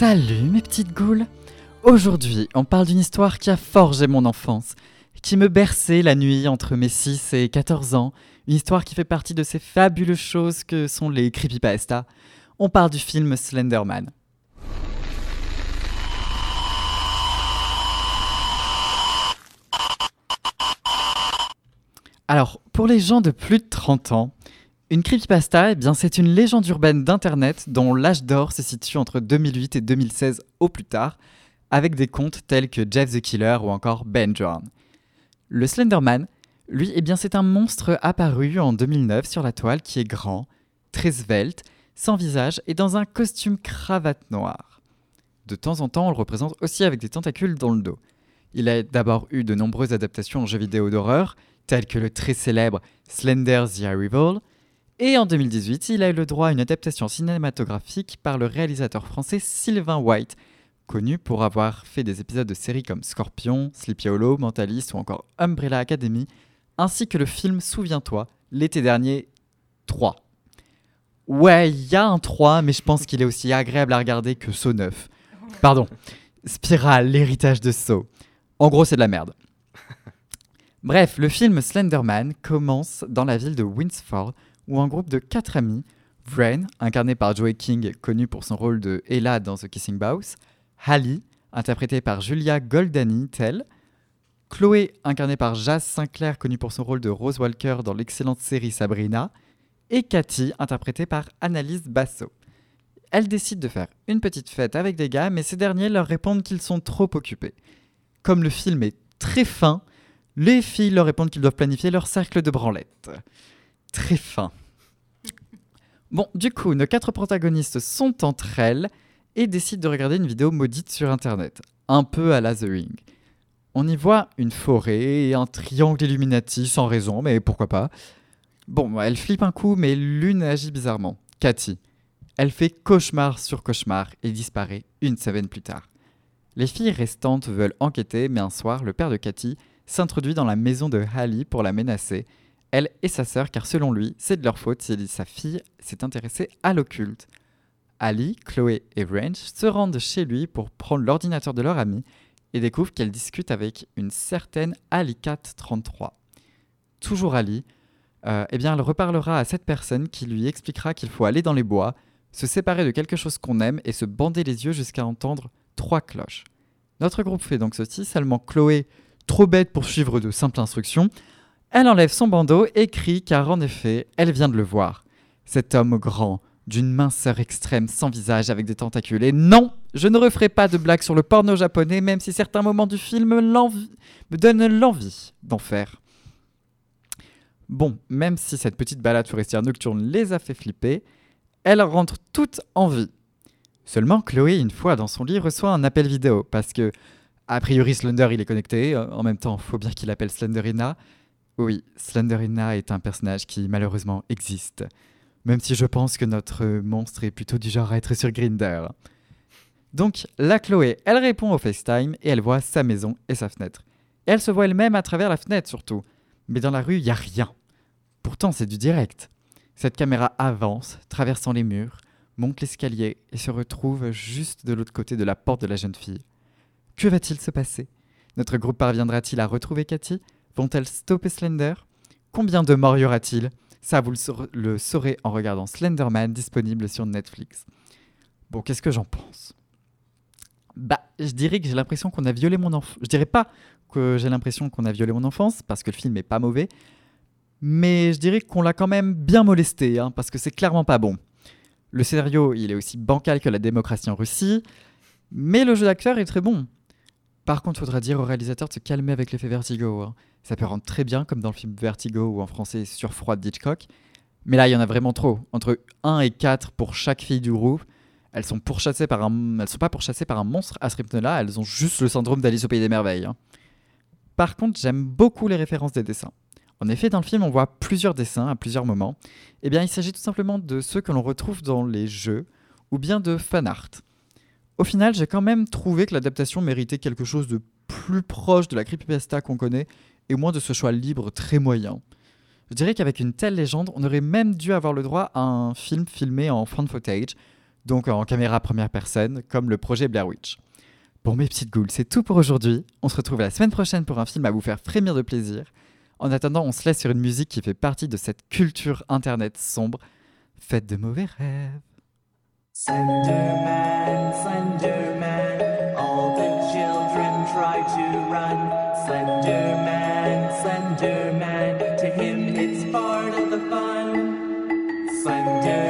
Salut mes petites goules Aujourd'hui, on parle d'une histoire qui a forgé mon enfance, qui me berçait la nuit entre mes 6 et 14 ans, une histoire qui fait partie de ces fabuleuses choses que sont les creepypasta. On parle du film Slenderman. Alors, pour les gens de plus de 30 ans, une creepypasta, eh bien, c'est une légende urbaine d'Internet dont l'âge d'or se situe entre 2008 et 2016 au plus tard, avec des contes tels que Jeff the Killer ou encore Ben John. Le Slenderman, lui, eh bien, c'est un monstre apparu en 2009 sur la toile qui est grand, très svelte, sans visage et dans un costume cravate noire. De temps en temps, on le représente aussi avec des tentacules dans le dos. Il a d'abord eu de nombreuses adaptations en jeux vidéo d'horreur, tels que le très célèbre Slender the Arrival, et en 2018, il a eu le droit à une adaptation cinématographique par le réalisateur français Sylvain White, connu pour avoir fait des épisodes de séries comme Scorpion, Sleepy Hollow, Mentalist ou encore Umbrella Academy, ainsi que le film Souviens-toi, l'été dernier, 3. Ouais, il y a un 3, mais je pense qu'il est aussi agréable à regarder que Saw 9. Pardon. Spiral, l'héritage de Saw. En gros, c'est de la merde. Bref, le film Slenderman commence dans la ville de Winsford, où un groupe de quatre amis, Vren, incarné par Joey King, connu pour son rôle de Ella dans The Kissing Booth, Hallie, interprétée par Julia Goldani Tell, Chloé, incarnée par Jazz Sinclair, connue pour son rôle de Rose Walker dans l'excellente série Sabrina, et Cathy, interprétée par Annalise Basso. Elles décident de faire une petite fête avec des gars, mais ces derniers leur répondent qu'ils sont trop occupés. Comme le film est très fin, les filles leur répondent qu'ils doivent planifier leur cercle de branlette. Très fin. Bon, du coup, nos quatre protagonistes sont entre elles et décident de regarder une vidéo maudite sur Internet, un peu à la The Ring. On y voit une forêt et un triangle Illuminati sans raison, mais pourquoi pas. Bon, elle flippe un coup, mais l'une agit bizarrement. Cathy. Elle fait cauchemar sur cauchemar et disparaît une semaine plus tard. Les filles restantes veulent enquêter, mais un soir, le père de Cathy s'introduit dans la maison de Hallie pour la menacer, elle et sa sœur, car selon lui, c'est de leur faute si sa fille s'est intéressée à l'occulte. Ali, Chloé et Range se rendent chez lui pour prendre l'ordinateur de leur amie et découvrent qu'elle discute avec une certaine Alicat33. Toujours Ali, euh, eh bien, elle reparlera à cette personne qui lui expliquera qu'il faut aller dans les bois, se séparer de quelque chose qu'on aime et se bander les yeux jusqu'à entendre trois cloches. Notre groupe fait donc ceci, seulement Chloé, trop bête pour suivre de simples instructions, elle enlève son bandeau et crie car en effet, elle vient de le voir. Cet homme grand, d'une minceur extrême, sans visage, avec des tentacules. Et non, je ne referai pas de blagues sur le porno japonais, même si certains moments du film me donnent l'envie d'en faire. Bon, même si cette petite balade forestière nocturne les a fait flipper, elle rentre toute en vie. Seulement, Chloé, une fois dans son lit, reçoit un appel vidéo, parce que, a priori, Slender, il est connecté, en même temps, faut bien qu'il appelle Slenderina. Oui, Slenderina est un personnage qui, malheureusement, existe. Même si je pense que notre monstre est plutôt du genre à être sur Grinder. Donc, la Chloé, elle répond au FaceTime et elle voit sa maison et sa fenêtre. Et elle se voit elle-même à travers la fenêtre surtout. Mais dans la rue, il n'y a rien. Pourtant, c'est du direct. Cette caméra avance, traversant les murs, monte l'escalier et se retrouve juste de l'autre côté de la porte de la jeune fille. Que va-t-il se passer? Notre groupe parviendra-t-il à retrouver Cathy? Vont-elles stopper Slender? Combien de morts y aura-t-il? Ça, vous le, saurez en regardant Slenderman disponible sur Netflix. Bon, qu'est-ce que j'en pense? Bah, je dirais que j'ai l'impression qu'on a violé mon enfance. Je dirais pas que j'ai l'impression qu'on a violé mon enfance, parce que le film est pas mauvais, mais je dirais qu'on l'a quand même bien molesté, hein, parce que c'est clairement pas bon. Le scénario, il est aussi bancal que la démocratie en Russie, mais le jeu d'acteur est très bon. Par contre, il faudra dire au réalisateur de se calmer avec l'effet vertigo. Hein. Ça peut rendre très bien, comme dans le film Vertigo ou en français Sur froid d'Hitchcock. Mais là, il y en a vraiment trop. Entre 1 et 4 pour chaque fille du groupe. Elles sont pourchassées par un, elles sont pas pourchassées par un monstre à ce rythme-là. Elles ont juste le syndrome d'Alice au pays des merveilles. Hein. Par contre, j'aime beaucoup les références des dessins. En effet, dans le film, on voit plusieurs dessins à plusieurs moments. Eh bien, il s'agit tout simplement de ceux que l'on retrouve dans les jeux ou bien de fan art. Au final, j'ai quand même trouvé que l'adaptation méritait quelque chose de plus proche de la creepypasta qu'on connaît et moins de ce choix libre très moyen. Je dirais qu'avec une telle légende, on aurait même dû avoir le droit à un film filmé en fan footage, donc en caméra première personne, comme le projet Blair Witch. Bon mes petites goules, c'est tout pour aujourd'hui. On se retrouve la semaine prochaine pour un film à vous faire frémir de plaisir. En attendant, on se laisse sur une musique qui fait partie de cette culture internet sombre. Faites de mauvais rêves. Slenderman, Slenderman, all the children try to run. Slenderman, Slenderman, to him it's part of the fun. Slenderman,